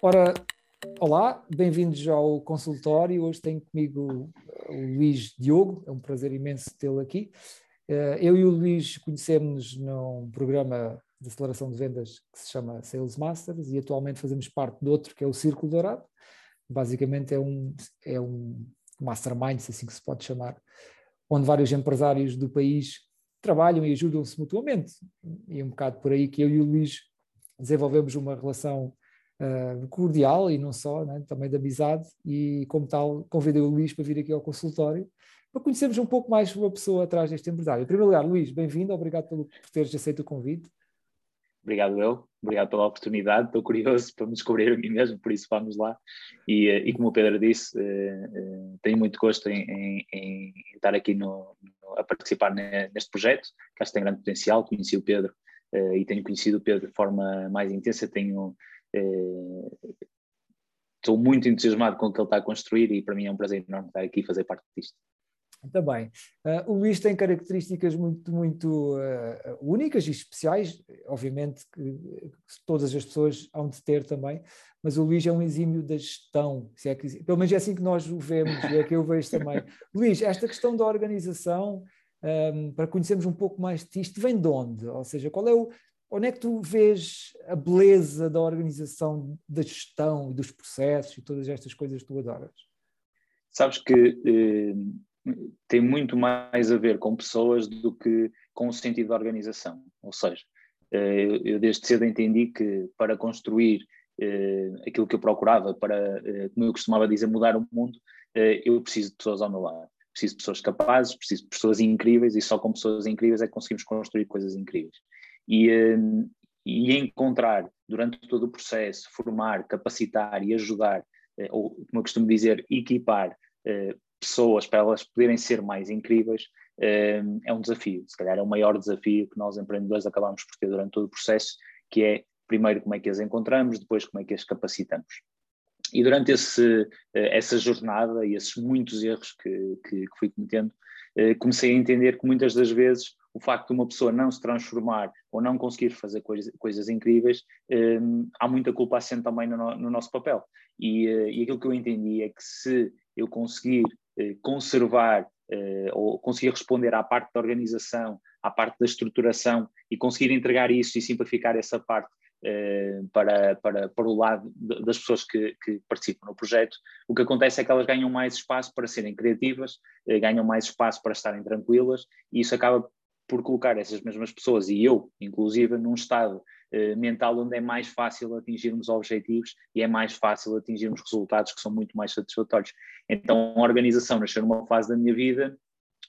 Ora, olá, bem-vindos ao consultório. Hoje tenho comigo o Luís Diogo, é um prazer imenso tê-lo aqui. Eh, eu e o Luís conhecemos num programa de aceleração de vendas que se chama Sales Masters e atualmente fazemos parte de outro que é o Círculo Dourado. Basicamente é um, é um mastermind, se assim que se pode chamar, onde vários empresários do país trabalham e ajudam-se mutuamente. E um bocado por aí que eu e o Luís desenvolvemos uma relação uh, cordial e não só, né, também de amizade, e como tal, convidei o Luís para vir aqui ao consultório para conhecermos um pouco mais uma pessoa atrás deste empresário. Em primeiro lugar, Luís, bem-vindo, obrigado pelo, por teres aceito o convite. Obrigado eu, obrigado pela oportunidade, estou curioso para me descobrir a mim mesmo, por isso vamos lá. E, eh, e como o Pedro disse, uh, uh, tenho muito gosto em, em, em estar aqui no, no, a participar neste projeto, que acho que tem grande potencial, conheci o Pedro uh, e tenho conhecido o Pedro de forma mais intensa, tenho estou muito entusiasmado com o que ele está a construir e para mim é um prazer enorme estar aqui e fazer parte disto. Também. Uh, o Luís tem características muito, muito uh, únicas e especiais, obviamente que, todas as pessoas hão de ter também, mas o Luís é um exímio da gestão, se é que, pelo menos é assim que nós o vemos é que eu vejo também. Luís, esta questão da organização, um, para conhecermos um pouco mais de isto vem de onde? Ou seja, qual é o, onde é que tu vês a beleza da organização, da gestão e dos processos e todas estas coisas que tu adoras? Sabes que eh, tem muito mais a ver com pessoas do que com o sentido da organização. Ou seja, eh, eu desde cedo entendi que para construir eh, aquilo que eu procurava, para, eh, como eu costumava dizer, mudar o mundo, eu preciso de pessoas ao meu lado. Preciso de pessoas capazes, preciso de pessoas incríveis e só com pessoas incríveis é que conseguimos construir coisas incríveis e, e encontrar durante todo o processo, formar, capacitar e ajudar, ou como eu costumo dizer, equipar pessoas para elas poderem ser mais incríveis, hum, é um desafio. Se calhar é o maior desafio que nós empreendedores acabamos por ter durante todo o processo, que é primeiro como é que as encontramos, depois como é que as capacitamos. E durante esse, eh, essa jornada e esses muitos erros que, que, que fui cometendo, comecei a entender que muitas das vezes o facto de uma pessoa não se transformar ou não conseguir fazer coisa, coisas incríveis, um, há muita culpa assente também no, no nosso papel. E, uh, e, aquilo que eu entendi é que se eu conseguir conservar uh, ou conseguir responder à parte da organização, à parte da estruturação e conseguir entregar isso e simplificar essa parte para, para, para o lado das pessoas que, que, participam no projeto, o que acontece é que elas ganham mais espaço para serem criativas, ganham mais espaço para estarem tranquilas, e isso acaba por colocar essas mesmas pessoas e eu, inclusive, num estado eh, mental onde é mais fácil atingirmos objetivos e é mais fácil atingirmos resultados que são muito mais satisfatórios. Então, a organização nasceu numa fase da minha vida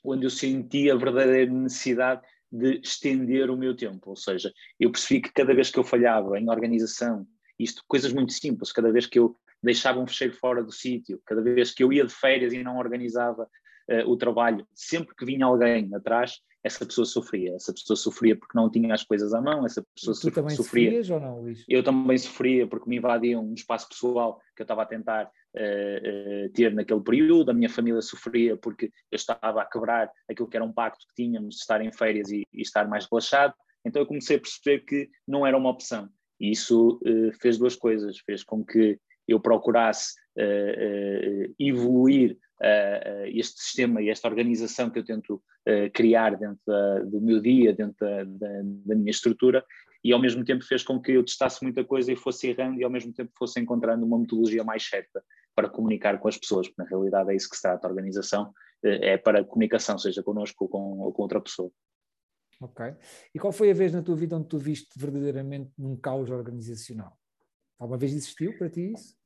onde eu senti a verdadeira necessidade de estender o meu tempo, ou seja, eu percebi que cada vez que eu falhava em organização, isto coisas muito simples, cada vez que eu deixava um fecheiro fora do sítio, cada vez que eu ia de férias e não organizava uh, o trabalho, sempre que vinha alguém atrás, essa pessoa sofria. Essa pessoa sofria porque não tinha as coisas à mão, essa pessoa tu também sofria. Sofrias ou não, Luís? Eu também sofria porque me invadiam um espaço pessoal que eu estava a tentar uh, uh, ter naquele período, a minha família sofria porque eu estava a quebrar aquilo que era um pacto que tínhamos de estar em férias e, e estar mais relaxado. Então eu comecei a perceber que não era uma opção. E isso uh, fez duas coisas. Fez com que eu procurasse evoluir este sistema e esta organização que eu tento uh, criar dentro da, do meu dia, dentro da, da, da, minha estrutura, e ao mesmo tempo fez com que eu testasse muita coisa e fosse errando e ao mesmo tempo fosse encontrando uma metodologia mais certa para comunicar com as pessoas, porque na realidade é isso que se trata, a organização é para comunicação, seja connosco ou com, ou com outra pessoa. Ok. E qual foi a vez na tua vida onde tu viste verdadeiramente num caos organizacional? Alguma vez existiu para ti isso?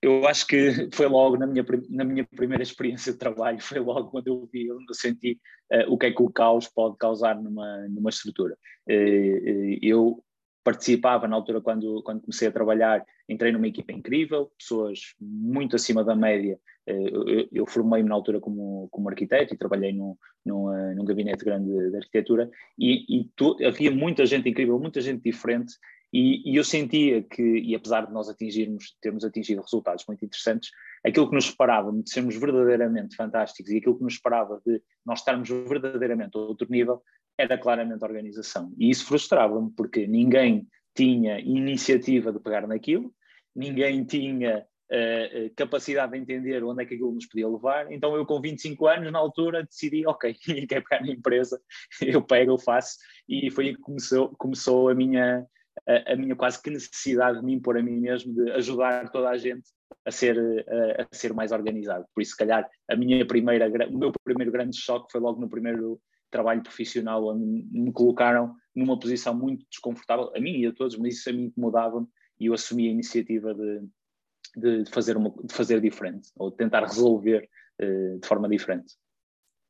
Eu acho que foi logo na minha, na minha primeira experiência de trabalho, foi logo quando eu vi, eu senti uh, o que é que o caos pode causar numa, numa estrutura. Uh, eu participava na altura quando, quando comecei a trabalhar, entrei numa equipa incrível, pessoas muito acima da média. Eu, eu formei-me na altura como, como arquiteto e trabalhei num, num, num gabinete grande de arquitetura e, e tu, havia muita gente incrível, muita gente diferente e, e, eu sentia que, e apesar de nós atingirmos, termos atingido resultados muito interessantes, aquilo que nos esperava de sermos verdadeiramente fantásticos e aquilo que nos esperava de nós estarmos verdadeiramente a outro nível era claramente a organização. E isso frustrava-me, porque ninguém tinha iniciativa de pegar naquilo, ninguém tinha uh, capacidade de entender onde é que aquilo nos podia levar. Então eu com 25 anos, na altura, decidi, ok, ninguém quer pegar na empresa, eu pego, eu faço, e foi aí que começou, começou a minha, a, a, minha quase que necessidade de me impor a mim mesmo, de ajudar toda a gente a ser, a, a ser mais organizado. Por isso, se calhar, a minha primeira, o meu primeiro grande choque foi logo no primeiro trabalho profissional, onde me colocaram numa posição muito desconfortável, a mim e a todos, mas isso a mim incomodava-me e eu assumi a iniciativa de, de, fazer, uma, de fazer diferente, ou de tentar resolver uh, de forma diferente.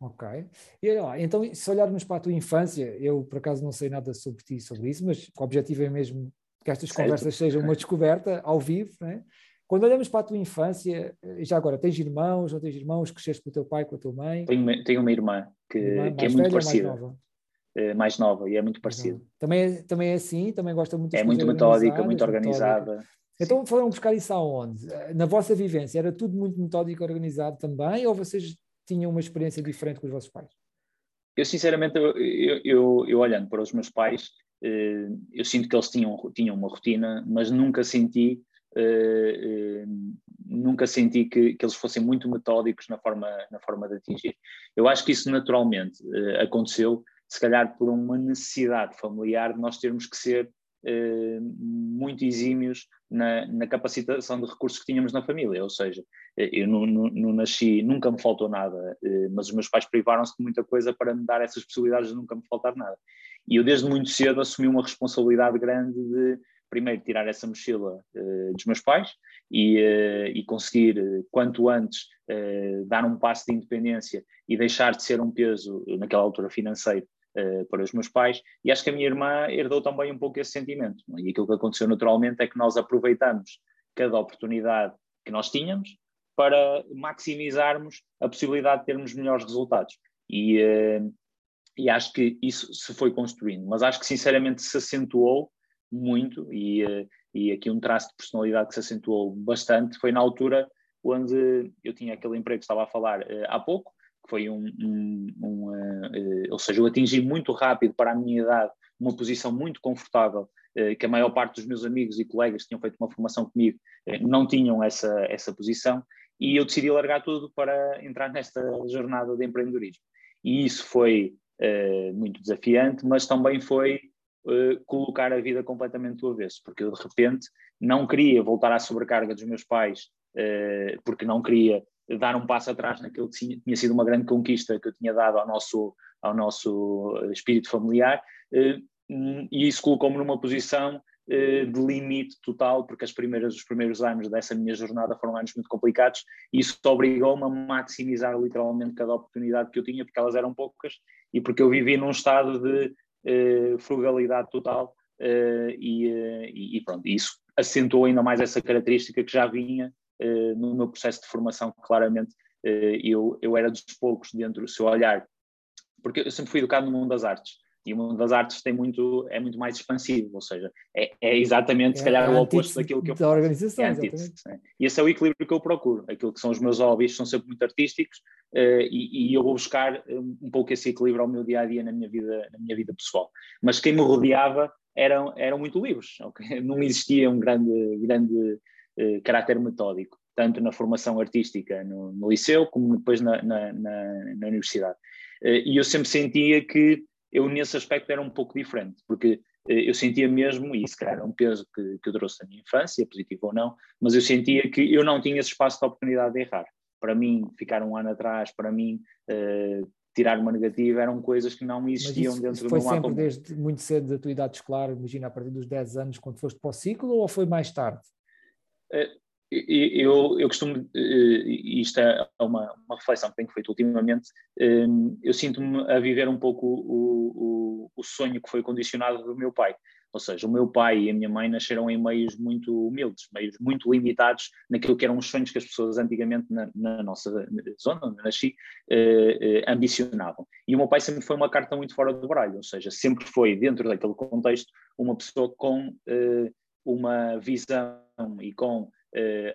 Ok. E, lá, então, se olharmos para a tua infância, eu por acaso não sei nada sobre ti sobre isso, mas o objetivo é mesmo que estas certo. conversas sejam uma descoberta ao vivo, né? Quando olhamos para a tua infância, eh, já agora, tens irmãos, ou tens irmãos, cresceste com o teu pai, com a tua mãe? Tenho uma, tenho uma irmã que, irmã que é muito parecida. Mais nova? Eh, mais nova e é muito parecida. Também é, também é assim? Também gosta muito É muito metódica, muito organizada. Metódica. Então foram buscar isso aonde? Na vossa vivência, era tudo muito metódico e organizado também, ou vocês tinham uma experiência diferente com os vossos pais? Eu, sinceramente, eu, eu, eu olhando para os meus pais, eh, eu sinto que eles tinham, tinham uma rotina, mas nunca senti Uh, uh, nunca senti que, que, eles fossem muito metódicos na forma, na forma de atingir. Eu acho que isso naturalmente uh, aconteceu, se calhar por uma necessidade familiar de nós termos que ser muito exímios na, na, capacitação de recursos que tínhamos na família, ou seja, eu não, não, não nasci, nunca me faltou nada, eh, mas os meus pais privaram-se de muita coisa para me dar essas possibilidades de nunca me faltar nada. E eu desde muito cedo assumi uma responsabilidade grande de primeiro tirar essa mochila uh, dos meus pais e, uh, e conseguir quanto antes dar um passo de independência e deixar de ser um peso naquela altura financeiro para os meus pais, e acho que a minha irmã herdou também um pouco esse sentimento. É? E aquilo que aconteceu naturalmente é que nós aproveitamos cada oportunidade que nós tínhamos para maximizarmos a possibilidade de termos melhores resultados. E, uh, e acho que isso se foi construindo, mas acho que sinceramente se acentuou muito, e, uh, e aqui um traço de personalidade que se acentuou bastante foi na altura onde eu tinha aquele emprego que estava a falar uh, há pouco, foi um, um, um ou seja, eu atingi muito rápido para a minha idade uma posição muito confortável, que a maior parte dos meus amigos e colegas que tinham feito uma formação comigo não tinham essa, essa posição, e eu decidi largar tudo para entrar nesta jornada de empreendedorismo. E isso foi muito desafiante, mas também foi colocar a vida completamente do avesso, porque eu de repente não queria voltar à sobrecarga dos meus pais, porque não queria dar um passo atrás naquilo que tinha sido uma grande conquista que eu tinha dado ao nosso, ao nosso espírito familiar, e isso colocou-me numa posição de limite total, porque as primeiras, os primeiros anos dessa minha jornada foram anos muito complicados, e isso obrigou-me a maximizar literalmente cada oportunidade que eu tinha, porque elas eram poucas, e porque eu vivi num estado de frugalidade total, e, e pronto, isso acentuou ainda mais essa característica que já vinha eh, no meu processo de formação, claramente eh, eu, eu era dos poucos dentro do seu olhar, porque eu sempre fui educado no mundo das artes. E o mundo das artes tem muito, é muito mais expansivo, ou seja, é, é exatamente, é, se calhar, é o oposto daquilo que eu faço. Da organização, é antítese, E esse é o equilíbrio que eu procuro. Aquilo que são os meus hobbies são sempre muito artísticos uh, e, e, eu vou buscar um, um, pouco esse equilíbrio ao meu dia a dia na minha vida, na minha vida pessoal. Mas quem me rodeava eram, eram muito livres, okay? não existia um grande, grande eh, caráter metódico, tanto na formação artística no, no liceu como depois na, na, na, na universidade. Eh, e eu sempre sentia que eu nesse aspecto era um pouco diferente, porque eh, eu sentia mesmo, e isso calhar é um peso que, que eu trouxe da minha infância, positivo ou não, mas eu sentia que eu não tinha esse espaço de oportunidade de errar. Para mim, ficar um ano atrás, para mim, uh, tirar uma negativa, eram coisas que não existiam isso, dentro do meu Foi sempre desde muito cedo da tua idade escolar, imagina a partir dos 10 anos, quando foste para o ciclo, ou foi mais tarde? Eh, eu, eu costumo, e isto é uma, uma reflexão que tenho feito ultimamente, eh, eu sinto-me a viver um pouco o, o, o, sonho que foi condicionado do meu pai. Ou seja, o meu pai e a minha mãe nasceram em meios muito humildes, meios muito limitados naquilo que eram os sonhos que as pessoas antigamente na, na nossa zona, onde nasci, eh, eh, ambicionavam. E o meu pai sempre foi uma carta muito fora do baralho, ou seja, sempre foi, dentro daquele contexto, uma pessoa com eh, uma visão e com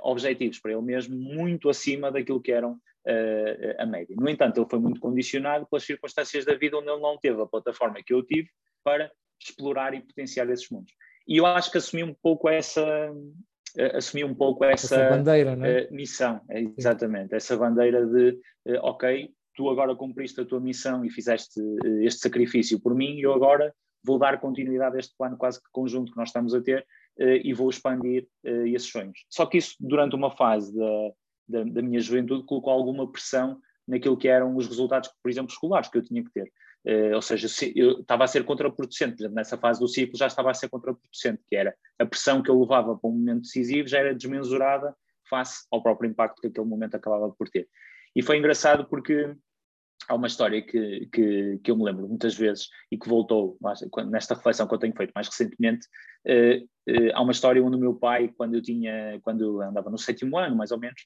objetivos para ele mesmo muito acima daquilo que eram uh, a média. No entanto, ele foi muito condicionado pelas circunstâncias da vida onde ele não teve a plataforma que eu tive para explorar e potenciar esses mundos. E eu acho que assumi um pouco essa, assumi um pouco essa, essa bandeira, é? missão, exatamente, Sim. essa bandeira de, ok, tu agora cumpriste a tua missão e fizeste este sacrifício por mim, e eu agora vou dar continuidade a este plano quase que conjunto que nós estamos a ter e vou expandir esses sonhos. Só que isso, durante uma fase da, da, da minha juventude, colocou alguma pressão naquilo que eram os resultados, por exemplo, escolares que eu tinha que ter. Uh, ou seja, eu estava a ser contraproducente, por exemplo, nessa fase do ciclo já estava a ser contraproducente, que era a pressão que eu levava para um momento decisivo já era desmensurada face ao próprio impacto que aquele momento acabava por ter. E foi engraçado porque há uma história que, que, que eu me lembro muitas vezes e que voltou nesta reflexão que eu tenho feito mais recentemente, uh, uh, há uma história onde o meu pai, quando eu tinha, quando eu andava no sétimo ano, mais ou menos,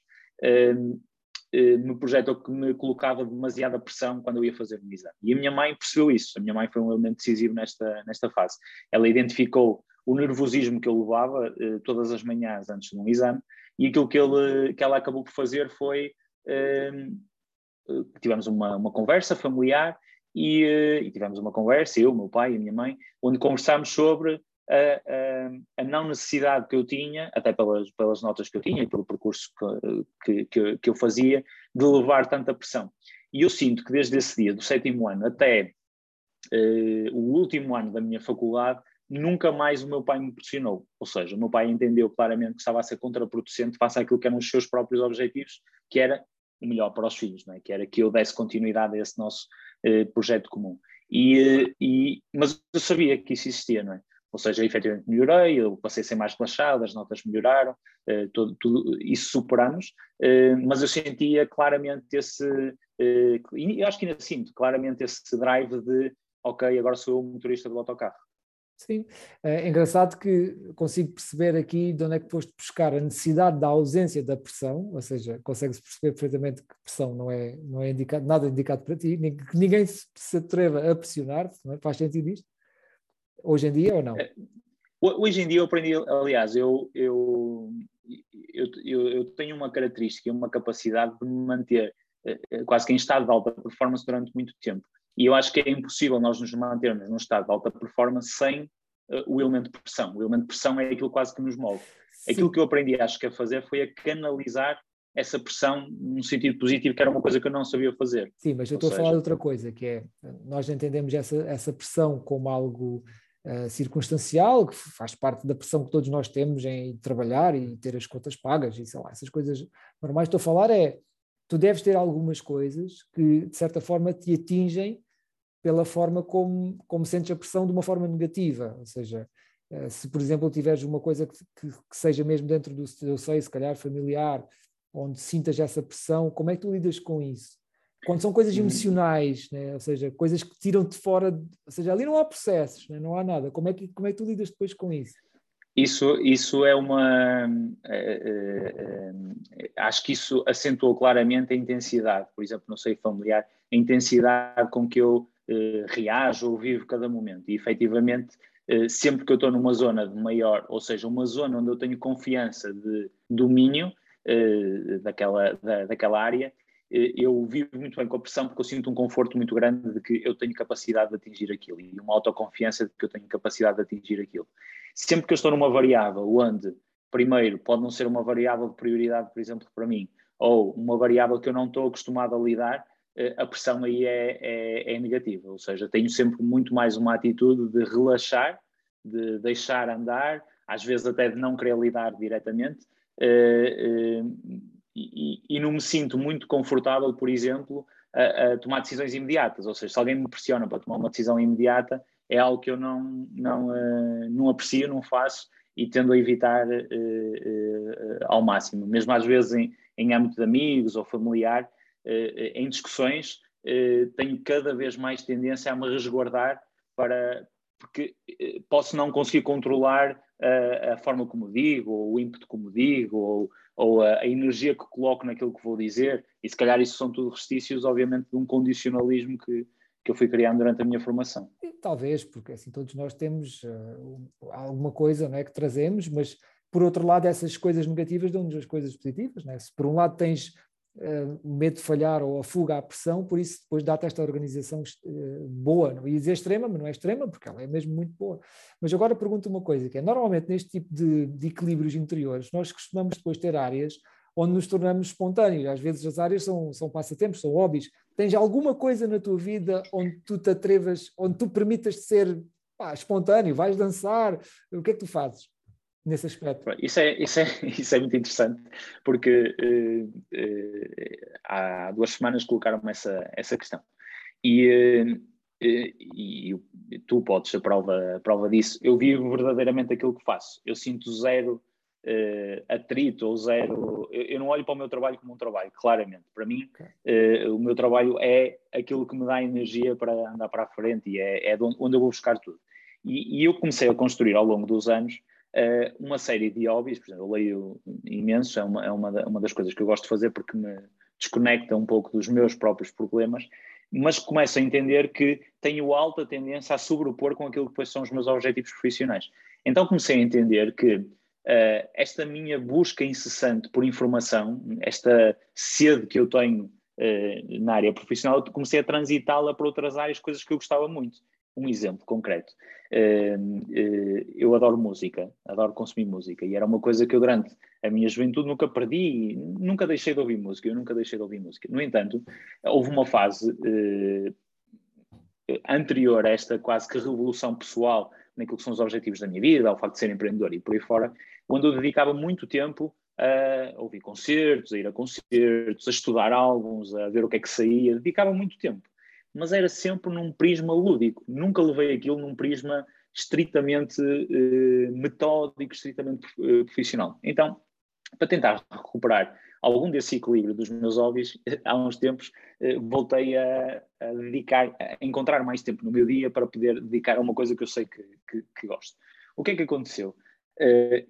eh, me projetou que me colocava demasiada pressão quando eu ia fazer um exame. E a minha mãe percebeu isso, a minha mãe foi um elemento decisivo nesta, nesta fase. Ela identificou o nervosismo que eu levava todas as manhãs antes de um exame e aquilo que, ele, que ela acabou por fazer foi. Eh, tivemos uma, uma conversa familiar e, e, tivemos uma conversa, eu, meu pai e minha mãe, onde conversámos sobre a, a, a, não necessidade que eu tinha, até pelas, pelas notas que eu tinha e pelo percurso que, que, que, eu fazia, de levar tanta pressão. E eu sinto que desde esse dia, do sétimo ano até uh, o último ano da minha faculdade, nunca mais o meu pai me pressionou. Ou seja, o meu pai entendeu claramente que estava a ser contraproducente face àquilo que eram os seus próprios objetivos, que era o melhor para os filhos, não é? que era que eu desse continuidade a esse nosso uh, projeto comum. E, uh, e, mas eu sabia que isso existia, não é? ou seja, efetivamente melhorei, eu passei a ser mais relaxado, as notas melhoraram, uh, tudo, isso superamos, mas eu sentia claramente esse, e acho que ainda sinto claramente esse drive de, ok, agora sou eu o motorista do autocarro. Sim, é engraçado que consigo perceber aqui de onde é que foste buscar a necessidade da ausência da pressão, ou seja, consegue-se perceber perfeitamente que pressão não é, não é indicado, nada indicado para ti, que ninguém se atreva a pressionar-te, é? faz sentido isto? hoje em dia ou não? É, hoje em dia eu aprendi, aliás, eu, eu, eu, eu tenho uma característica, uma capacidade de me manter eh, eh, quase que em estado de alta performance durante muito tempo. E eu acho que é impossível nós nos mantermos num estado de alta performance sem uh, o elemento de pressão. O elemento de pressão é aquilo quase que nos move. Sim. Aquilo que eu aprendi, acho que a fazer foi a canalizar essa pressão num sentido positivo, que era uma coisa que eu não sabia fazer. Sim, mas eu estou seja... a falar de outra coisa, que é, nós entendemos essa, essa pressão como algo uh, circunstancial, que faz parte da pressão que todos nós temos em trabalhar e ter as contas pagas e sei lá, essas coisas normais. Estou a falar é, tu deves ter algumas coisas que de certa forma te atingem pela forma como, como sentes a pressão de uma forma negativa, ou seja, uh, se por exemplo tiveres uma coisa que, que, que seja mesmo dentro do teu seio, se calhar familiar, onde sintas essa pressão, como é que tu lidas com isso? Quando são coisas uhum. emocionais, né? ou seja, coisas que tiram-te fora, ou seja, ali não há processos, né? não há nada. Como é, que, como é que tu lidas depois com isso? Isso, isso é uma. É, é, acho que isso acentuou claramente a intensidade, por exemplo, no seio familiar, a intensidade com que eu eh, reajo ou vivo cada momento. E efetivamente, eh, sempre que eu estou numa zona de maior, ou seja, uma zona onde eu tenho confiança de domínio eh, daquela, da, daquela área, eh, eu vivo muito bem com a pressão porque eu sinto um conforto muito grande de que eu tenho capacidade de atingir aquilo e uma autoconfiança de que eu tenho capacidade de atingir aquilo. Sempre que eu estou numa variável onde, primeiro, pode não ser uma variável de prioridade, por exemplo, para mim, ou uma variável que eu não estou acostumado a lidar, eh, a pressão aí é, é, é negativa. Ou seja, tenho sempre muito mais uma atitude de relaxar, de deixar andar, às vezes até de não querer lidar diretamente. Uh, uh, e, e, não me sinto muito confortável, por exemplo, a, a, tomar decisões imediatas. Ou seja, se alguém me pressiona para tomar uma decisão imediata, é algo que eu não, não, não aprecio, não faço e tendo a evitar ao máximo. Mesmo às vezes em, em âmbito de amigos ou familiar, em discussões, tenho cada vez mais tendência a me resguardar para porque posso não conseguir controlar a, a forma como digo, ou o ímpeto como digo, ou ou a, a, energia que coloco naquilo que vou dizer, e se calhar isso são tudo restícios, obviamente, de um condicionalismo que, que eu fui criando durante a minha formação. Talvez, porque assim todos nós temos uh, alguma coisa não é, que trazemos, mas por outro lado essas coisas negativas dão-nos as coisas positivas. Não é? Se por um lado tens uh, medo de falhar ou a fuga à pressão, por isso depois dá-te esta organização uh, boa, não ia dizer extrema, mas não é extrema, porque ela é mesmo muito boa. Mas agora pergunto uma coisa, que é, normalmente neste tipo de, de equilíbrios interiores, nós costumamos depois ter áreas onde nos tornamos espontâneos, às vezes as áreas são, são passatempos, são hobbies. Tens alguma coisa na tua vida onde tu te atrevas, onde tu permitas ser pá, espontâneo, vais dançar, o que é que tu fazes? Nesse aspecto. Isso é, isso é, isso é muito interessante, porque uh, uh, há duas semanas colocaram-me essa, essa questão. E, uh, e, e, tu podes a prova, a prova disso. Eu vivo verdadeiramente aquilo que faço. Eu sinto zero atrito ou zero. Eu, eu, não olho para o meu trabalho como um trabalho, claramente. Para mim, okay. o meu trabalho é aquilo que me dá energia para andar para a frente e é, é onde eu vou buscar tudo. E, e eu comecei a construir ao longo dos anos uh, uma série de hobbies, por exemplo, eu leio imenso, é, uma, é uma, uma das coisas que eu gosto de fazer porque me desconecta um pouco dos meus próprios problemas, mas começo a entender que tenho alta tendência a sobrepor com aquilo que depois são os meus objetivos profissionais. Então comecei a entender que uh, esta minha busca incessante por informação, esta sede que eu tenho uh, na área profissional, comecei a transitá-la para outras áreas, coisas que eu gostava muito um exemplo concreto. Ehm, eh, eu adoro música, adoro consumir música, e era uma coisa que eu durante a minha juventude nunca perdi, nunca deixei de ouvir música, eu nunca deixei de ouvir música. No entanto, houve uma fase eh, anterior a esta quase que revolução pessoal naquilo que são os objetivos da minha vida, ao facto de ser empreendedor e por aí fora, onde eu dedicava muito tempo a ouvir concertos, a ir a concertos, a estudar álbuns, a ver o que é que saía, dedicava muito tempo mas era sempre num prisma lúdico. Nunca levei aquilo num prisma estritamente eh, metódico, estritamente eh, profissional. Então, para tentar recuperar algum desse equilíbrio dos meus hobbies, há uns tempos eh, voltei a, a, dedicar, a encontrar mais tempo no meu dia para poder dedicar a uma coisa que eu sei que, que, que gosto. O que é que aconteceu?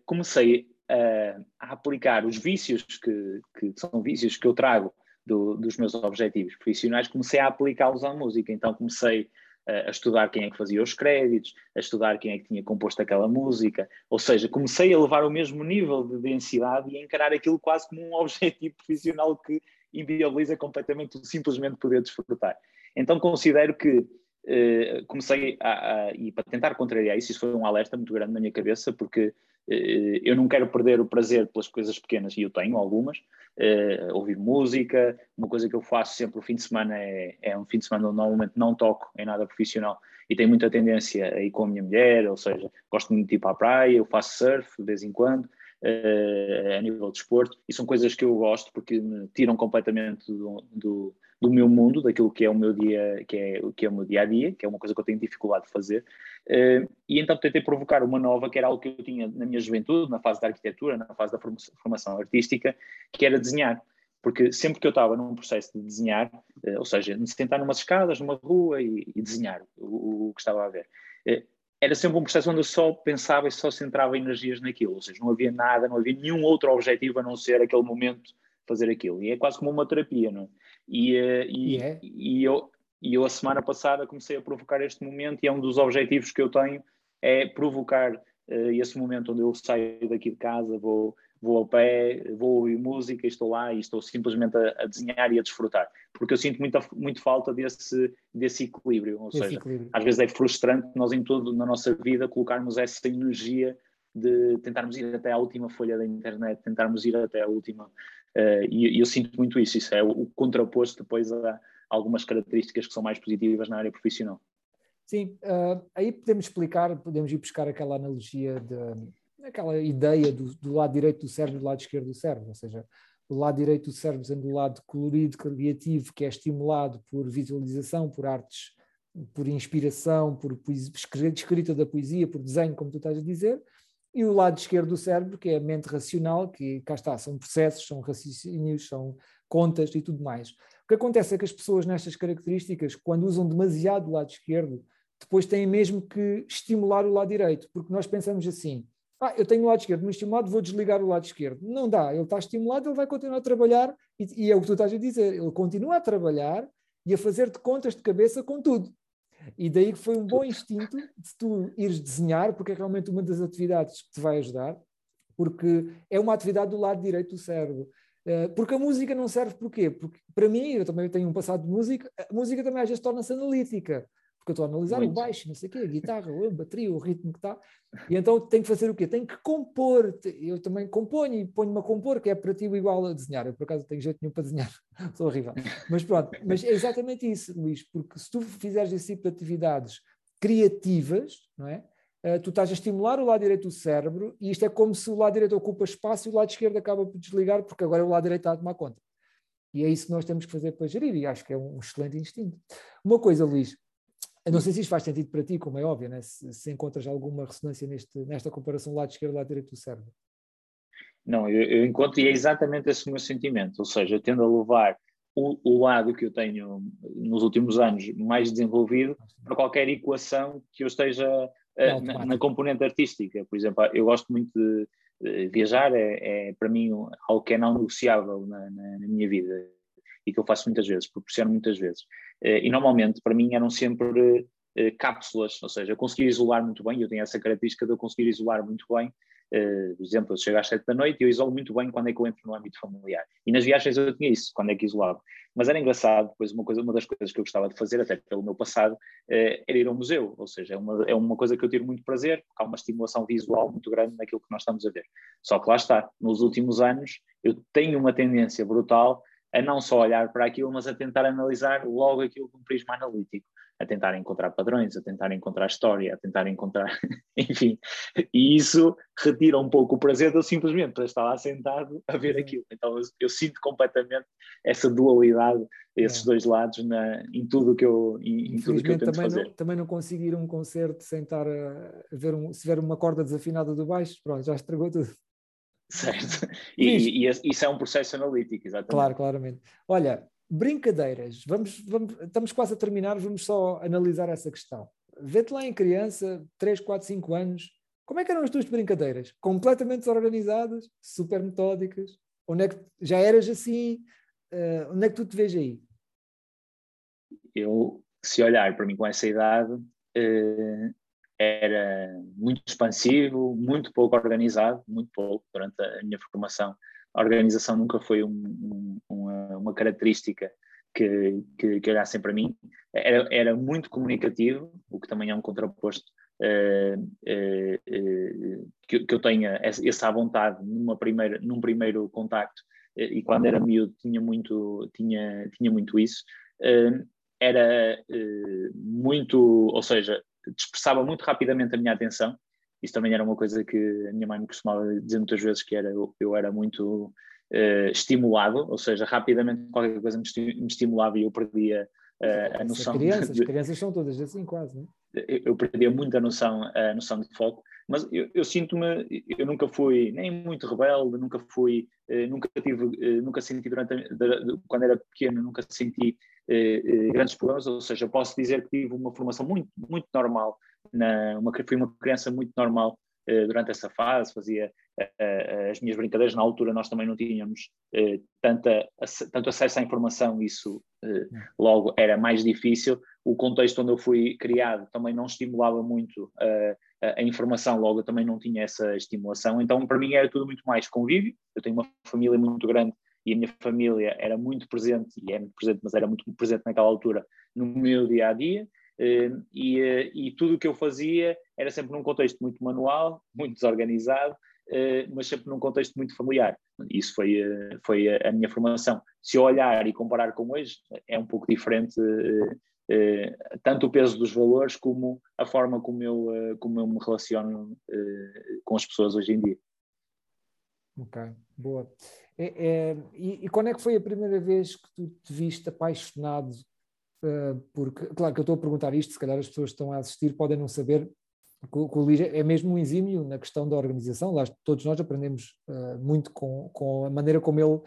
Comecei a, a, aplicar os vícios que, que são vícios que eu trago do, dos meus objetivos profissionais, comecei a aplicá-los à música. Então comecei uh, a estudar quem é que fazia os créditos, a estudar quem é que tinha composto aquela música, ou seja, comecei a levar o mesmo nível de densidade e a encarar aquilo quase como um objetivo profissional que inviabiliza completamente o simplesmente poder desfrutar. Então considero que uh, comecei a, a, e para tentar contrariar isso, isso foi um alerta muito grande na minha cabeça, porque eu não quero perder o prazer pelas coisas pequenas, e eu tenho algumas, uh, ouvir música. Uma coisa que eu faço sempre o fim de semana é, é um fim de semana onde normalmente não toco em nada profissional e tenho muita tendência a ir com a minha mulher, ou seja, gosto muito de ir para a praia, eu faço surf de vez em quando, uh, a nível de esporte, e são coisas que eu gosto porque me tiram completamente do, do do meu mundo, daquilo que é o meu dia, que é, que é o meu dia a dia, que é uma coisa que eu tenho dificuldade de fazer. Uh, e então tentei provocar uma nova, que era algo que eu tinha na minha juventude, na fase da arquitetura, na fase da formação artística, que era desenhar. Porque sempre que eu estava num processo de desenhar, uh, ou seja, de sentar numas escadas, numa rua e, e desenhar o, o, que estava a ver, uh, era sempre um processo onde eu só pensava e só centrava energias naquilo, ou seja, não havia nada, não havia nenhum outro objetivo a não ser aquele momento fazer aquilo. E é quase como uma terapia, não é? E, eh, e, yeah. e, eu, e eu, a semana passada, comecei a provocar este momento, e é um dos objetivos que eu tenho: é provocar uh, esse momento onde eu saio daqui de casa, vou, vou ao pé, vou ouvir música, estou lá e estou simplesmente a, a, desenhar e a desfrutar. Porque eu sinto muita, muito falta desse, desse equilíbrio. Ou esse seja, equilíbrio. às vezes é frustrante nós, em tudo na nossa vida, colocarmos essa energia de tentarmos ir até à última folha da internet, tentarmos ir até à última e, eu sinto muito isso, isso é o, o contraposto depois a algumas características que são mais positivas na área profissional. Sim, uh, aí podemos explicar, podemos ir buscar aquela analogia, de, aquela ideia do, do, lado direito do cérebro e do lado esquerdo do cérebro, ou seja, o lado direito do cérebro sendo o lado colorido, criativo, que é estimulado por visualização, por artes, por inspiração, por poesia, escrita da poesia, por desenho, como tu estás a dizer, e o lado esquerdo do cérebro, que é a mente racional, que cá está, são processos, são raciocínios, são contas e tudo mais. O que acontece é que as pessoas nestas características, quando usam demasiado o lado esquerdo, depois têm mesmo que estimular o lado direito, porque nós pensamos assim, ah, eu tenho o lado esquerdo muito estimulado, vou desligar o lado esquerdo. Não dá, ele está estimulado, ele vai continuar a trabalhar, e, e é o que tu estás a dizer, ele continua a trabalhar e a fazer-te contas de cabeça com tudo. E daí que foi um bom instinto de tu ires desenhar, porque é realmente uma das atividades que te vai ajudar, porque é uma atividade do lado direito do cérebro. Uh, porque a música não serve porquê? Porque para mim, eu também tenho um passado de música, a música também às vezes torna-se analítica porque eu estou a analisar Muito. o baixo, não sei o quê, a guitarra, a bateria, o ritmo que está, e então tenho que fazer o quê? Tenho que compor, eu também componho e ponho-me a compor, que é para ti igual a desenhar, eu por acaso não tenho jeito nenhum para desenhar, sou horrível, mas pronto, mas é exatamente isso, Luís, porque se tu fizeres esse tipo de atividades criativas, não é? Uh, tu estás a estimular o lado direito do cérebro e isto é como se o lado direito ocupa espaço e o lado esquerdo acaba por desligar, porque agora o lado direito está a tomar conta. E é isso que nós temos que fazer para gerir, e acho que é um excelente instinto. Uma coisa, Luís, eu não sei se isto faz sentido para ti, como é óbvio, né? se, se encontras alguma ressonância neste, nesta comparação lado esquerdo lado direito do cérebro. Não, eu, eu, encontro e é exatamente esse o meu sentimento, ou seja, eu tendo a levar o, o, lado que eu tenho nos últimos anos mais desenvolvido para qualquer equação que eu esteja uh, na, na, componente artística. Por exemplo, eu gosto muito de, de viajar, é, é, para mim algo que é não negociável na, na, na minha vida e que eu faço muitas vezes, proporciono muitas vezes. Eh, e normalmente para mim eram sempre eh, cápsulas, ou seja, eu conseguia isolar muito bem, eu tenho essa característica de eu conseguir isolar muito bem. Uh, por exemplo, eu chego às sete da noite e eu isolo muito bem quando é que eu entro no âmbito familiar. E nas viagens eu tinha isso, quando é que isolava. Mas era engraçado, depois uma, coisa, uma das coisas que eu gostava de fazer, até pelo meu passado, era ir ao museu. Ou seja, é uma, é uma coisa que eu tiro muito prazer, porque há uma estimulação visual muito grande naquilo que nós estamos a ver. Só que lá está, nos últimos anos eu tenho uma tendência brutal a não só olhar para aquilo, mas a tentar analisar logo aquilo com um prisma analítico, a tentar encontrar padrões, a tentar encontrar história, a tentar encontrar, enfim, e isso retira um pouco o prazer de eu simplesmente estar lá sentado a ver aquilo. Então eu, eu sinto completamente essa dualidade, esses é. dois lados na, em tudo que eu, em, em tudo que eu tento também fazer. Não, também não consigo ir a um concerto sem estar a ver um, se tiver uma corda desafinada do baixo, pronto, já estragou tudo. Certo. E, e, isso é um processo analítico, exatamente. Claro, claramente. Olha, brincadeiras. Vamos, vamos, estamos quase a terminar, vamos só analisar essa questão. Vê-te lá em criança, 3, 4, 5 anos, como é que eram as tuas brincadeiras? Completamente desorganizadas, super metódicas? Onde é que já eras assim? Uh, onde é que tu te vês aí? Eu, se olhar para mim com essa idade, uh, era muito expansivo, muito pouco organizado, muito pouco durante a minha formação. A organização nunca foi um, um, uma, uma, característica que, que, que olhassem para mim. Era, era muito comunicativo, o que também é um contraposto uh, uh, uh, que, que, eu tenha essa vontade numa primeira, num primeiro contacto e quando era miúdo tinha muito, tinha, tinha muito isso. era muito, ou seja, dispersava muito rapidamente a minha atenção. Isso também era uma coisa que a minha mãe me costumava dizer muitas vezes, que era eu, eu era muito uh, estimulado, ou seja, rapidamente qualquer coisa me, estimulava e eu perdia uh, a noção. As crianças, de, as crianças são todas assim quase, não é? Eu, eu perdia muito a noção, a noção de foco, mas eu, eu sinto-me, eu nunca fui nem muito rebelde, nunca fui, uh, nunca tive, nunca senti durante, a, quando era pequeno, nunca senti eh, eh, grandes problemas, ou seja, posso dizer que tive uma formação muito, muito normal, na, uma, fui uma criança muito normal eh, durante essa fase, fazia as minhas brincadeiras, na altura nós também não tínhamos tanta, tanto acesso à informação, isso logo era mais difícil, o contexto onde eu fui criado também não estimulava muito a, informação, logo eu também não tinha essa estimulação, então para mim era tudo muito mais convívio, eu tenho uma família muito grande e a minha família era muito presente, e é muito presente, mas era muito presente naquela altura, no meu dia a dia, eh, e, eh, e tudo o que eu fazia era sempre num contexto muito manual, muito desorganizado, eh, mas sempre num contexto muito familiar. Isso foi, foi a minha formação. Se eu olhar e comparar com hoje, é um pouco diferente, tanto o peso dos valores como a forma como eu, como eu me relaciono com as pessoas hoje em dia. Ok, boa. É, é, e, e, quando é que foi a primeira vez que tu te viste apaixonado? Uh, porque, claro que eu estou a perguntar isto, se calhar as pessoas que estão a assistir podem não saber que o, Luís é mesmo um exímio na questão da organização. Lá, todos nós aprendemos uh, muito com, com a maneira como ele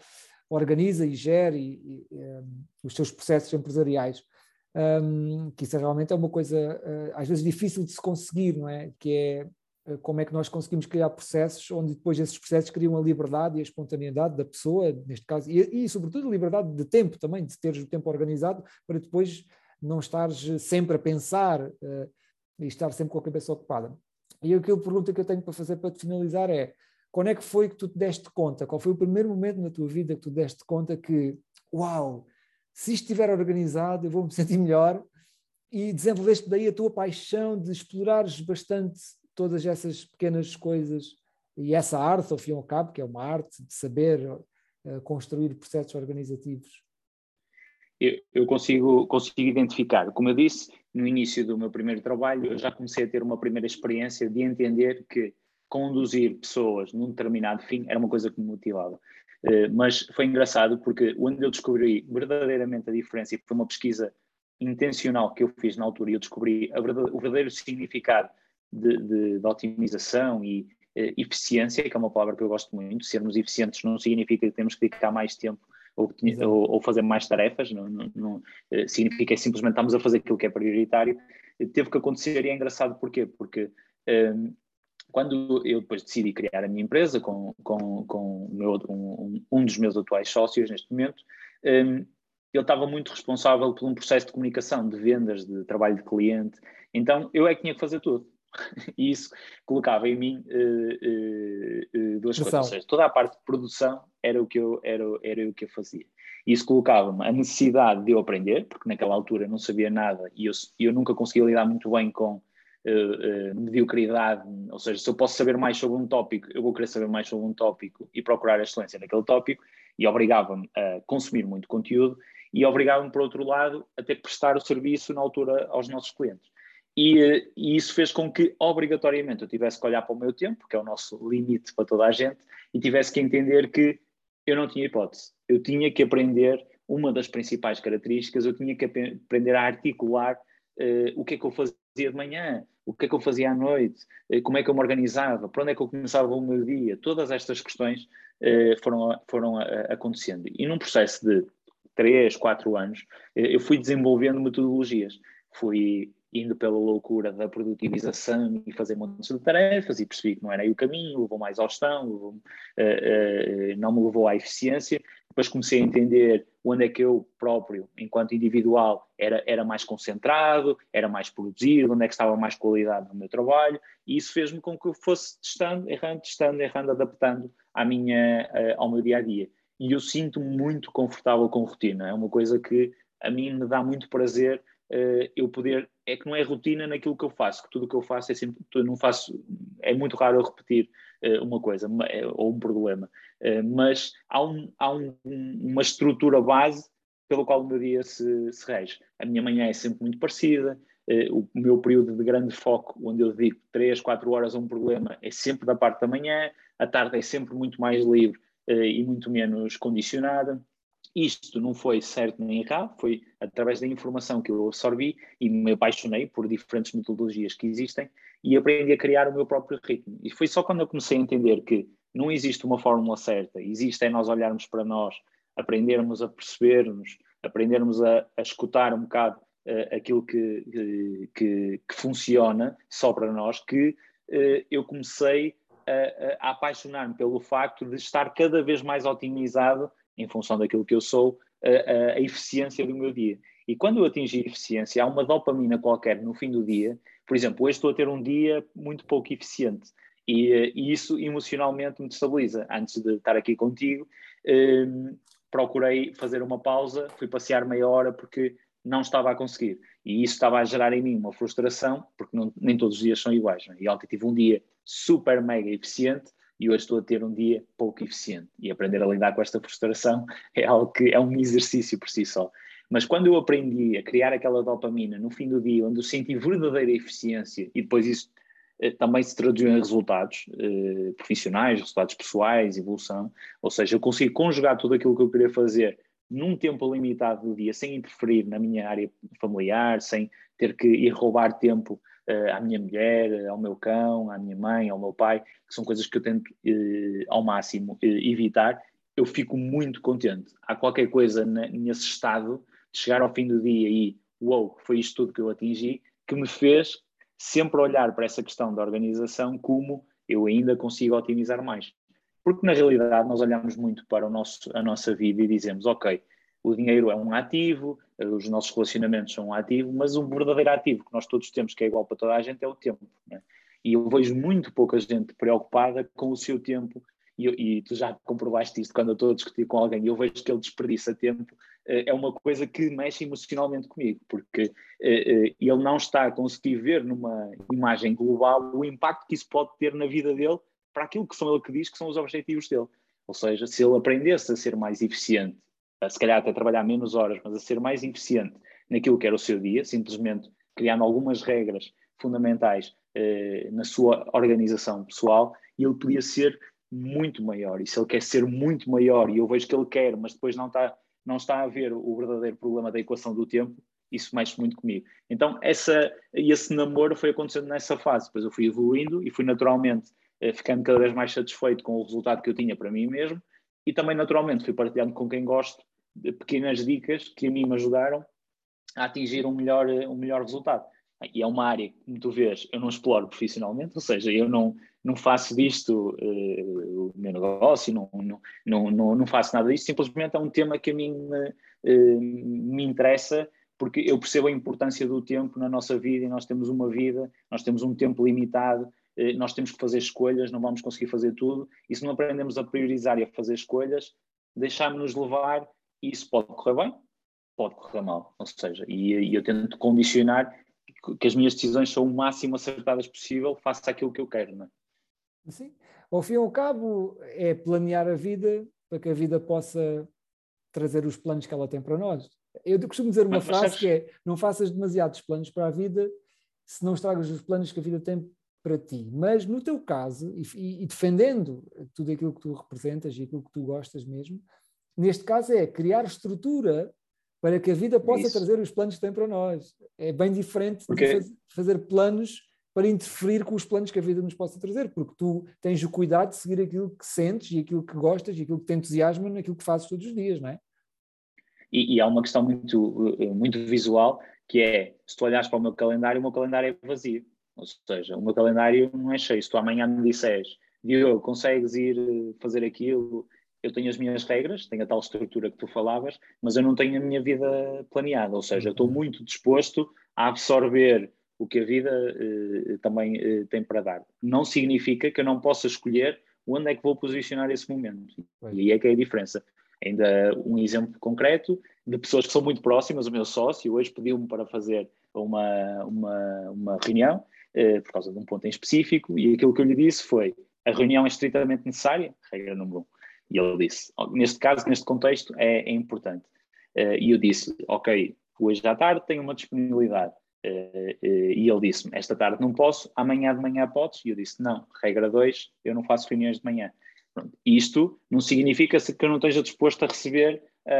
organiza e gera e, e, um, os seus processos empresariais. Um, que isso realmente é uma coisa uh, às vezes difícil de se conseguir, não é? Que é eh, como é que nós conseguimos criar processos onde depois esses processos criam a liberdade e a espontaneidade da pessoa, neste caso, e, e sobretudo a liberdade de tempo também, de teres o tempo organizado para depois não estares sempre a pensar uh, e estar sempre com a cabeça ocupada. E aquilo pergunta que eu tenho para fazer para te finalizar é quando é que foi que tu te deste conta? Qual foi o primeiro momento na tua vida que tu deste conta que, uau, se estiver organizado, eu vou me sentir melhor e desenvolveste daí a tua paixão de explorares bastante todas essas pequenas coisas e essa arte, ao fim e ao cabo, que é uma arte de saber uh, construir processos organizativos? Eu, eu, consigo, consigo identificar. Como eu disse, no início do meu primeiro trabalho, eu já comecei a ter uma primeira experiência de entender que conduzir pessoas num determinado fim era uma coisa que me motivava. Uh, mas foi engraçado porque onde eu descobri verdadeiramente a diferença, e foi uma pesquisa intencional que eu fiz na altura, e eu descobri o verdadeiro significado de, de, de otimização e uh, eficiência, que é uma palavra que eu gosto muito. Sermos eficientes não significa que temos que dedicar mais tempo ou, ou, ou fazer mais tarefas, não, não, não uh, significa simplesmente estamos a fazer aquilo que é prioritário. teve que acontecer e é engraçado porquê? Porque quando eu depois decidi criar a minha empresa com, com, com meu, um, um, dos meus atuais sócios neste momento, um, ele estava muito responsável por um processo de comunicação, de vendas, de trabalho de cliente. Então eu é que tinha que fazer tudo. E isso colocava em mim uh, uh, uh, duas coisas. Ou seja, toda a parte de produção era o que eu, era, era o que eu fazia. E isso colocava-me a necessidade de eu aprender, porque naquela altura não sabia nada e eu, eu nunca conseguia lidar muito bem com uh, mediocridade, ou seja, se eu posso saber mais sobre um tópico, eu vou querer saber mais sobre um tópico e procurar a excelência naquele tópico, e obrigava-me a consumir muito conteúdo e obrigava-me, por outro lado, a ter que prestar o serviço na altura aos nossos clientes. E, eh, e, isso fez com que, obrigatoriamente, eu tivesse que olhar para o meu tempo, que é o nosso limite para toda a gente, e tivesse que entender que eu não tinha hipótese. Eu tinha que aprender uma das principais características, eu tinha que aprender a articular uh, o que é que eu fazia de manhã, o que é que eu fazia à noite, uh, como é que eu me organizava, para onde é que eu começava o meu dia, todas estas questões uh, foram, foram acontecendo. E num processo de 3, 4 anos, eu fui desenvolvendo metodologias, fui indo pela loucura da produtivização e fazer montes de tarefas e percebi que não era aí o caminho, levou mais ao gestão, levou, não me levou à eficiência. Depois comecei a entender onde é que eu próprio, enquanto individual, era, era mais concentrado, era mais produzido, onde é que estava mais qualidade no meu trabalho, e isso fez-me com que eu fosse testando, errando, testando, errando, adaptando à minha, uh, ao meu dia a dia. E eu sinto-me muito confortável com rotina, é uma coisa que a mim me dá muito prazer uh, eu poder. É que não é rotina naquilo que eu faço, que tudo o que eu faço é sempre. não faço. É muito raro eu repetir uh, uma coisa ou um problema, mas há, um, há um, uma estrutura base pelo qual o meu dia se, se rege. A minha manhã é sempre muito parecida, o meu período de grande foco, onde eu dedico 3, 4 horas a um problema, é sempre da parte da manhã, a tarde é sempre muito mais livre e muito menos condicionada. Isto não foi certo nem errado, foi através da informação que eu absorvi e me apaixonei por diferentes metodologias que existem e aprendi a criar o meu próprio ritmo. E foi só quando eu comecei a entender que não existe uma fórmula certa, existe é nós olharmos para nós, aprendermos a percebermos, aprendermos a, a escutar um bocado uh, aquilo que, que, que, funciona só para nós, que uh, eu comecei a, a apaixonar-me pelo facto de estar cada vez mais otimizado em função daquilo que eu sou, a, a, eficiência do meu dia. E quando eu atingi a eficiência, há uma dopamina qualquer no fim do dia. Por exemplo, hoje estou a ter um dia muito pouco eficiente. E, e isso emocionalmente me destabiliza. Antes de estar aqui contigo, eh, procurei fazer uma pausa, fui passear meia hora porque não estava a conseguir. E isso estava a gerar em mim uma frustração, porque não, nem todos os dias são iguais. Não é? E ontem tive um dia super mega eficiente e hoje estou a ter um dia pouco eficiente. E aprender a lidar com esta frustração é algo que é um exercício por si só. Mas quando eu aprendi a criar aquela dopamina no fim do dia, onde eu senti verdadeira eficiência, e depois isso também se traduziu em resultados eh, profissionais, resultados pessoais, evolução, ou seja, eu consigo conjugar tudo aquilo que eu queria fazer num tempo limitado do dia, sem interferir na minha área familiar, sem ter que ir roubar tempo uh, à minha mulher, ao meu cão, à minha mãe, ao meu pai, que são coisas que eu tento uh, ao máximo uh, evitar, eu fico muito contente. Há qualquer coisa nesse estado de chegar ao fim do dia e, uou, wow, foi isto tudo que eu atingi, que me fez sempre olhar para essa questão da organização como eu ainda consigo otimizar mais. Porque na realidade nós olhamos muito para o nosso, a nossa vida e dizemos, ok, o dinheiro é um ativo, os nossos relacionamentos são um ativo, mas um verdadeiro ativo que nós todos temos, que é igual para toda a gente, é o tempo. Né? E eu vejo muito pouca gente preocupada com o seu tempo, e, e tu já comprovaste isto quando eu estou a discutir com alguém eu vejo que ele desperdiça tempo, é uma coisa que mexe emocionalmente comigo, porque uh, ele não está a conseguir ver numa imagem global o impacto que isso pode ter na vida dele para aquilo que são ele que diz que são os objetivos dele. Ou seja, se ele aprendesse a ser mais eficiente, a, se calhar até trabalhar menos horas, mas a ser mais eficiente naquilo que era o seu dia, simplesmente criando algumas regras fundamentais eh, na sua organização pessoal, ele podia ser muito maior. E se ele quer ser muito maior, e eu vejo que ele quer, mas depois não está, não está a ver o verdadeiro problema da equação do tempo, isso mexe muito comigo. Então, essa, esse namoro foi acontecendo nessa fase. Depois eu fui evoluindo e fui naturalmente eh, ficando cada vez mais satisfeito com o resultado que eu tinha para mim mesmo e também naturalmente fui partilhando com quem gosto pequenas dicas que a mim me ajudaram a atingir um melhor, um melhor resultado. E é uma área, como tu vês, eu não exploro profissionalmente, ou seja, eu não, não faço disto uh, o meu negócio, não, não, não, não faço nada disto, simplesmente é um tema que a mim me, uh, me interessa porque eu percebo a importância do tempo na nossa vida e nós temos uma vida, nós temos um tempo limitado, uh, nós temos que fazer escolhas, não vamos conseguir fazer tudo, e se não aprendemos a priorizar e a fazer escolhas, deixamos-nos levar e isso pode correr bem, pode correr mal. Ou seja, e, e eu tento condicionar que as minhas decisões são o máximo acertadas possível, faça aquilo que eu quero, não é? Sim. Ao fim e ao cabo, é planear a vida para que a vida possa trazer os planos que ela tem para nós. Eu costumo dizer uma mas, frase que é: não faças demasiados planos para a vida se não estragas os planos que a vida tem para ti. Mas no teu caso, e, e defendendo tudo aquilo que tu representas e aquilo que tu gostas mesmo, neste caso é criar estrutura para que a vida possa Isso. trazer os planos que tem para nós. É bem diferente porque... de fazer planos para interferir com os planos que a vida nos possa trazer, porque tu tens o cuidado de seguir aquilo que sentes e aquilo que gostas e aquilo que te entusiasma naquilo que fazes todos os dias, não é? E, e há uma questão muito, muito visual, que é, se tu olhares para o meu calendário, o meu calendário é vazio. Ou seja, o meu calendário não é cheio. Se tu amanhã me disseres, Diogo, consegues ir fazer aquilo, eu tenho as minhas regras, tenho a tal estrutura que tu falavas, mas eu não tenho a minha vida planeada, ou seja, estou uhum. muito disposto a absorver o que a vida eh, também eh, tem para dar. Não significa que eu não possa escolher onde é que vou posicionar esse momento. E aí é que é a diferença. Ainda um exemplo concreto de pessoas que são muito próximas, o meu sócio hoje pediu-me para fazer uma, uma, uma reunião eh, por causa de um ponto em específico e aquilo que eu lhe disse foi a reunião é estritamente necessária, regra número um. E ele disse, neste caso, neste contexto, é, é importante. Uh, e eu disse, ok, hoje à tarde tenho uma disponibilidade. Uh, uh, e ele disse-me, esta tarde não posso, amanhã de manhã podes? E eu disse, não, regra 2, eu não faço reuniões de manhã. Pronto. Isto não significa que eu não esteja disposto a receber a,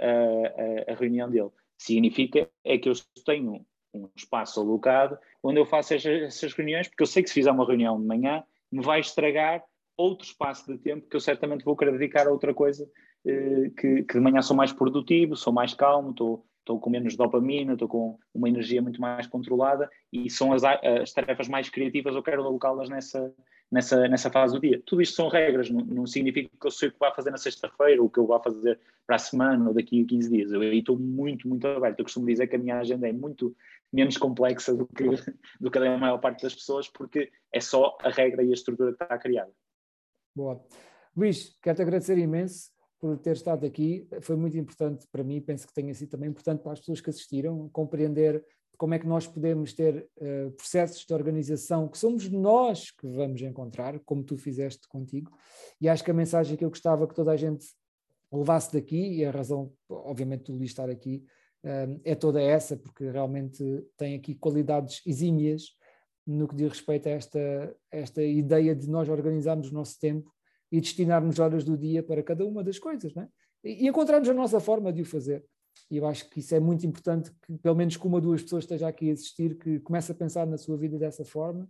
a, a, a reunião dele. Significa é que eu tenho um espaço alocado onde eu faço essas, reuniões, porque eu sei que se fizer uma reunião de manhã, me vai estragar outro espaço de tempo que eu certamente vou querer dedicar a outra coisa eh, que, que, de manhã sou mais produtivo, sou mais calmo, estou, estou com menos dopamina, estou com uma energia muito mais controlada e são as, as tarefas mais criativas, eu quero alocá-las nessa, nessa, nessa fase do dia. Tudo isto são regras, não, não significa que eu sei o que vou fazer na sexta-feira ou o que eu fazer para a semana ou daqui a 15 dias. Eu aí estou muito, muito aberto. Eu costumo dizer que a minha agenda é muito menos complexa do que, do que a maior parte das pessoas porque é só a regra e a estrutura que está criada. Boa. Luís, quero-te agradecer imenso por ter estado aqui. Foi muito importante para mim, penso que tenha sido também importante para as pessoas que assistiram, compreender como é que nós podemos ter uh, processos de organização que somos nós que vamos encontrar, como tu fizeste contigo. E acho que a mensagem que eu gostava que toda a gente levasse daqui, e a razão, obviamente, Luís estar aqui, uh, é toda essa, porque realmente tem aqui qualidades exímias no que diz respeito a esta, esta ideia de nós organizarmos o nosso tempo e destinarmos horas do dia para cada uma das coisas, é? E, e encontrarmos a nossa forma de o fazer. E eu acho que isso é muito importante que, pelo menos que uma ou duas pessoas esteja aqui a assistir, que comece a pensar na sua vida dessa forma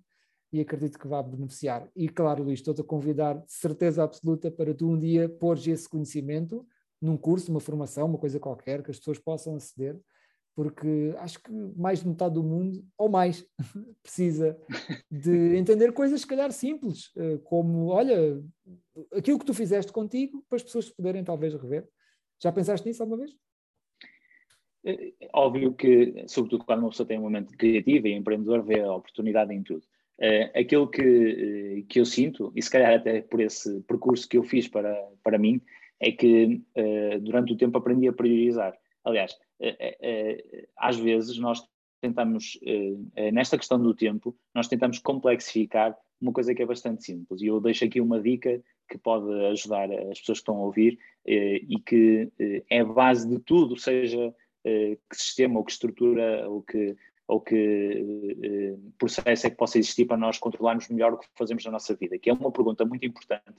e acredito que vá beneficiar. E claro, Luís, estou-te a convidar de certeza absoluta para tu um dia pôres esse conhecimento num curso, uma formação, uma coisa qualquer, que as pessoas possam aceder porque acho que mais de metade do mundo, ou mais, precisa de entender coisas, se calhar, simples, eh, como, olha, aquilo que tu fizeste contigo, para as pessoas poderem talvez rever. Já pensaste nisso alguma vez? É óbvio que, sobretudo quando uma pessoa tem um momento criativo e empreendedor, vê a oportunidade em tudo. Aquilo que, uh, que eu sinto, e se calhar até por esse percurso que eu fiz para, para mim, é que uh, durante o tempo aprendi a priorizar. Aliás, às vezes nós tentamos, nesta questão do tempo, nós tentamos complexificar uma coisa que é bastante simples. E eu deixo aqui uma dica que pode ajudar as pessoas que estão a ouvir e que é a base de tudo, seja que sistema ou que estrutura ou que ou que eh, processo é que possa existir para nós controlarmos melhor o que fazemos na nossa vida? Que é uma pergunta muito importante.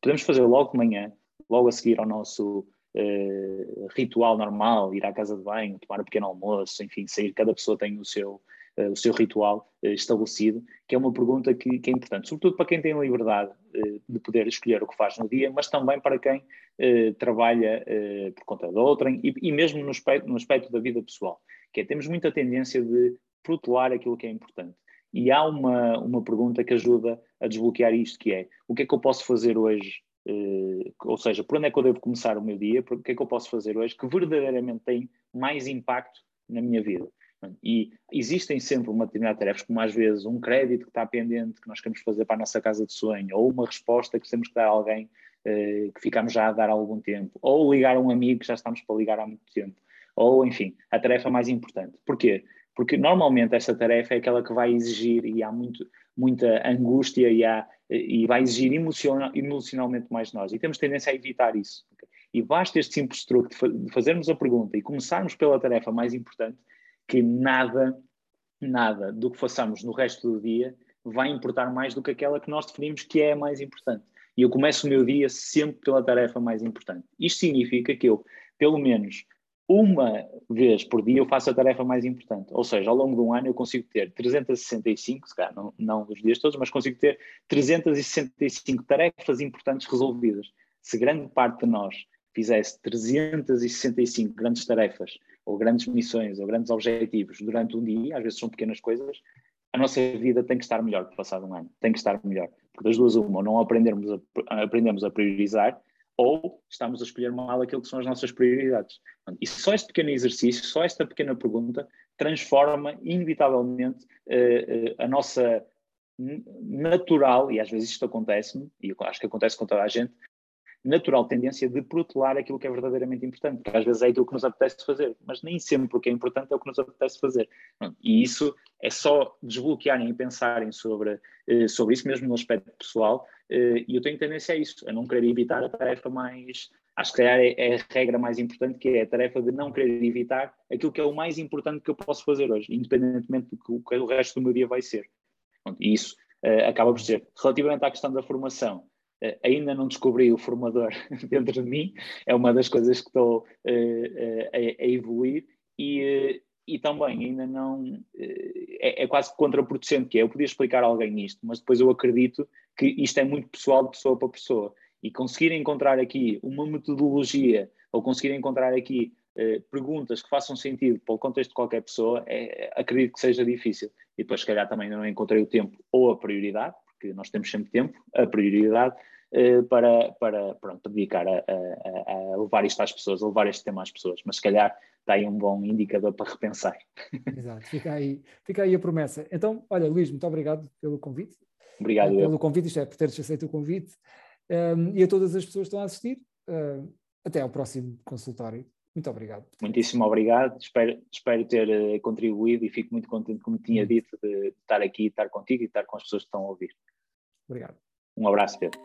Podemos fazer logo de manhã, logo a seguir ao nosso eh, ritual normal, ir à casa de banho, tomar um pequeno almoço, enfim, sair, cada pessoa tem o seu, o seu ritual uh, estabelecido, que é uma pergunta que, que, é importante, sobretudo para quem tem liberdade uh, de poder escolher o que faz no dia, mas também para quem trabalha por conta de outrem e, e mesmo no aspecto, no aspecto da vida pessoal que é temos muita tendência de protelar aquilo que é importante. E há uma, uma pergunta que ajuda a desbloquear isto, que é o que é que eu posso fazer hoje, uh, ou seja, por onde é que eu devo começar o meu dia, o que é que eu posso fazer hoje que verdadeiramente tem mais impacto na minha vida. E existem sempre uma determinada tarefa, como às vezes um crédito que está pendente, que nós queremos fazer para a nossa casa de sonho, ou uma resposta que temos que dar a alguém uh, que ficamos já a dar há algum tempo, ou ligar a um amigo que já estamos para ligar há muito tempo ou enfim, a tarefa mais importante. Porquê? Porque normalmente essa tarefa é aquela que vai exigir, e há muito, muita angústia e, há, e vai exigir emocional, emocionalmente mais de nós. E temos tendência a evitar isso. E basta este simples truque de fazermos a pergunta e começarmos pela tarefa mais importante, que nada, nada do que façamos no resto do dia vai importar mais do que aquela que nós definimos que é a mais importante. E eu começo o meu dia sempre pela tarefa mais importante. Isto significa que eu, pelo menos uma vez por dia eu faço a tarefa mais importante. Ou seja, ao longo de um ano eu consigo ter 365, se calhar não, não os dias todos, mas consigo ter 365 tarefas importantes resolvidas. Se grande parte de nós fizesse 365 grandes tarefas, ou grandes missões, ou grandes objetivos durante um dia, às vezes são pequenas coisas, a nossa vida tem que estar melhor que passado um ano. Tem que estar melhor. Porque das duas, uma, ou não aprendermos a, aprendemos a priorizar, ou estamos a escolher mal aquilo que são as nossas prioridades. E só este pequeno exercício, só esta pequena pergunta, transforma inevitavelmente uh, uh, a nossa natural, e às vezes isto acontece-me, e acho que acontece com toda a gente, natural tendência de protelar aquilo que é verdadeiramente importante, porque às vezes é aquilo que nos apetece fazer, mas nem sempre o que é importante é o que nos apetece fazer. E isso é só desbloquearem e pensarem sobre, eh, sobre isso mesmo no aspecto pessoal, eh, e eu tenho tendência a isso, a não querer evitar a tarefa mais. Acho que é, é a regra mais importante, que é a tarefa de não querer evitar aquilo que é o mais importante que eu posso fazer hoje, independentemente do que o resto do meu dia vai ser. E isso uh, acaba por ser. Relativamente à questão da formação, ainda não descobri o formador dentro de mim, é uma das coisas que estou uh, a, a, evoluir e, e também ainda não é, é, quase contraproducente, que é eu podia explicar a alguém isto, mas depois eu acredito que isto é muito pessoal de pessoa para pessoa. E conseguir encontrar aqui uma metodologia ou conseguir encontrar aqui eh, perguntas que façam sentido para o contexto de qualquer pessoa, é, acredito que seja difícil. E depois, se calhar, também não encontrei o tempo ou a prioridade, porque nós temos sempre tempo, a prioridade eh, para, para pronto, dedicar a, a, a, levar isto às pessoas, a levar este tema às pessoas. Mas se calhar está aí um bom indicador para repensar. Exato, fica aí, fica aí a promessa. Então, olha, Luís, muito obrigado pelo convite. Obrigado. Pelo eu. convite, isto é, por teres aceito o convite. Um, e a todas as pessoas que estão a assistir, uh, até ao próximo consultório. Muito obrigado. Muitíssimo obrigado. Espero, espero ter contribuído e fico muito contente, como tinha dito, de estar aqui, estar contigo e estar com as pessoas que estão a ouvir. Obrigado. Um abraço, Pedro.